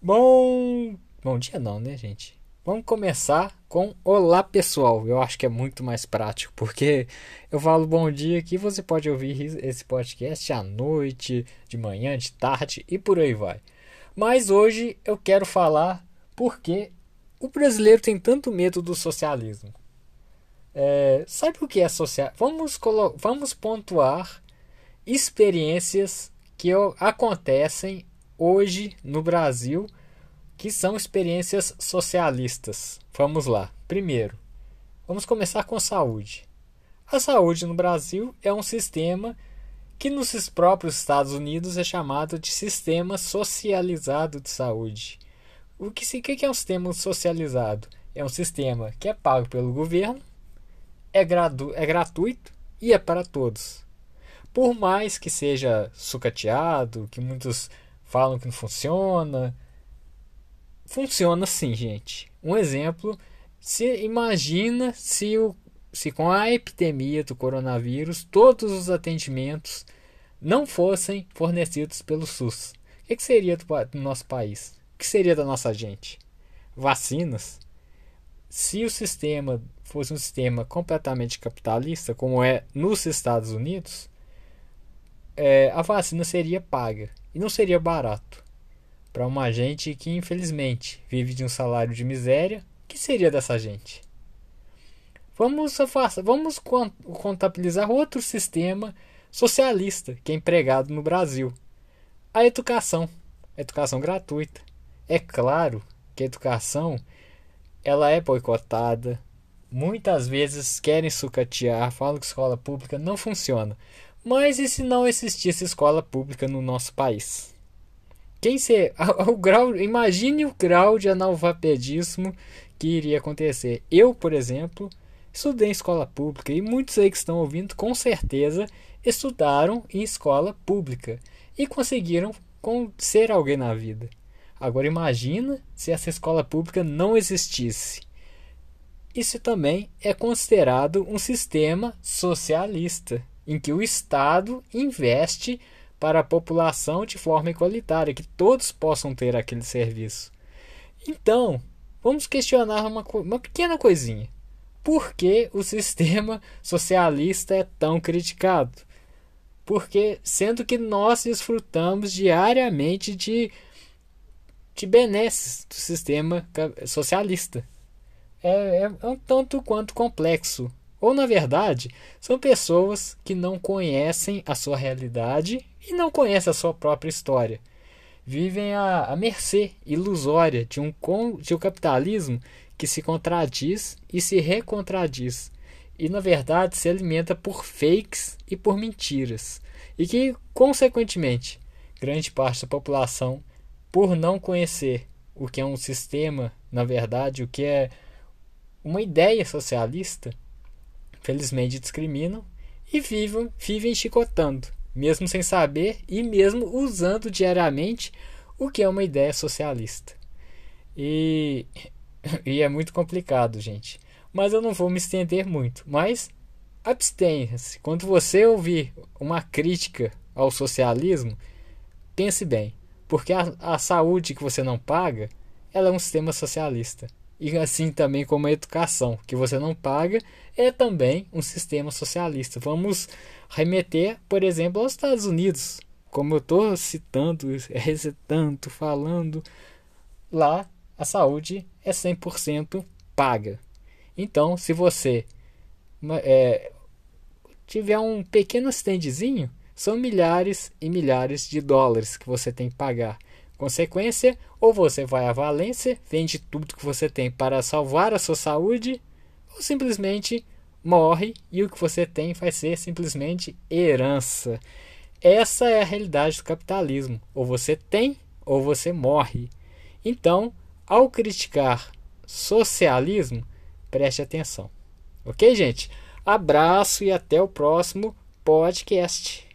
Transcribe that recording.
Bom, bom dia não, né, gente? Vamos começar com olá pessoal. Eu acho que é muito mais prático, porque eu falo bom dia aqui, você pode ouvir esse podcast à noite, de manhã, de tarde e por aí vai. Mas hoje eu quero falar porque o brasileiro tem tanto medo do socialismo. É, sabe o que é social? Vamos, vamos pontuar experiências que acontecem hoje no Brasil que são experiências socialistas. Vamos lá. Primeiro, vamos começar com saúde. A saúde no Brasil é um sistema que nos próprios Estados Unidos é chamado de sistema socializado de saúde. O que, o que é um sistema socializado? É um sistema que é pago pelo governo, é, gradu, é gratuito e é para todos. Por mais que seja sucateado, que muitos falam que não funciona, funciona sim, gente. Um exemplo, se imagina se o se com a epidemia do coronavírus todos os atendimentos não fossem fornecidos pelo SUS. O que, que seria do, do nosso país? O que seria da nossa gente? Vacinas? Se o sistema fosse um sistema completamente capitalista, como é nos Estados Unidos, é, a vacina seria paga e não seria barato para uma gente que infelizmente vive de um salário de miséria. Que seria dessa gente? Vamos, vamos contabilizar outro sistema socialista que é empregado no Brasil: a educação, a educação gratuita. É claro que a educação ela é boicotada. Muitas vezes querem sucatear, falam que escola pública não funciona. Mas e se não existisse escola pública no nosso país? Quem ser o grau, imagine o grau de analfabetismo que iria acontecer. Eu, por exemplo, estudei em escola pública e muitos aí que estão ouvindo com certeza estudaram em escola pública e conseguiram ser alguém na vida. Agora imagina se essa escola pública não existisse. Isso também é considerado um sistema socialista, em que o Estado investe para a população de forma igualitária, que todos possam ter aquele serviço. Então, vamos questionar uma, uma pequena coisinha. Por que o sistema socialista é tão criticado? Porque, sendo que nós desfrutamos diariamente de, de benesses do sistema socialista. É, é um tanto quanto complexo ou, na verdade, são pessoas que não conhecem a sua realidade e não conhecem a sua própria história. Vivem à, à mercê ilusória de um, de um capitalismo que se contradiz e se recontradis, e na verdade se alimenta por fakes e por mentiras, e que, consequentemente, grande parte da população, por não conhecer o que é um sistema, na verdade, o que é uma ideia socialista, felizmente discriminam e vivem, vivem chicotando, mesmo sem saber e mesmo usando diariamente o que é uma ideia socialista. E, e é muito complicado, gente. Mas eu não vou me estender muito. Mas abstenha-se. Quando você ouvir uma crítica ao socialismo, pense bem. Porque a, a saúde que você não paga, ela é um sistema socialista e assim também como a educação, que você não paga, é também um sistema socialista. Vamos remeter, por exemplo, aos Estados Unidos, como eu estou citando, recitando, falando, lá a saúde é 100% paga. Então, se você é, tiver um pequeno standzinho, são milhares e milhares de dólares que você tem que pagar. Consequência, ou você vai à Valência, vende tudo que você tem para salvar a sua saúde, ou simplesmente morre e o que você tem vai ser simplesmente herança. Essa é a realidade do capitalismo. Ou você tem ou você morre. Então, ao criticar socialismo, preste atenção. Ok, gente? Abraço e até o próximo podcast.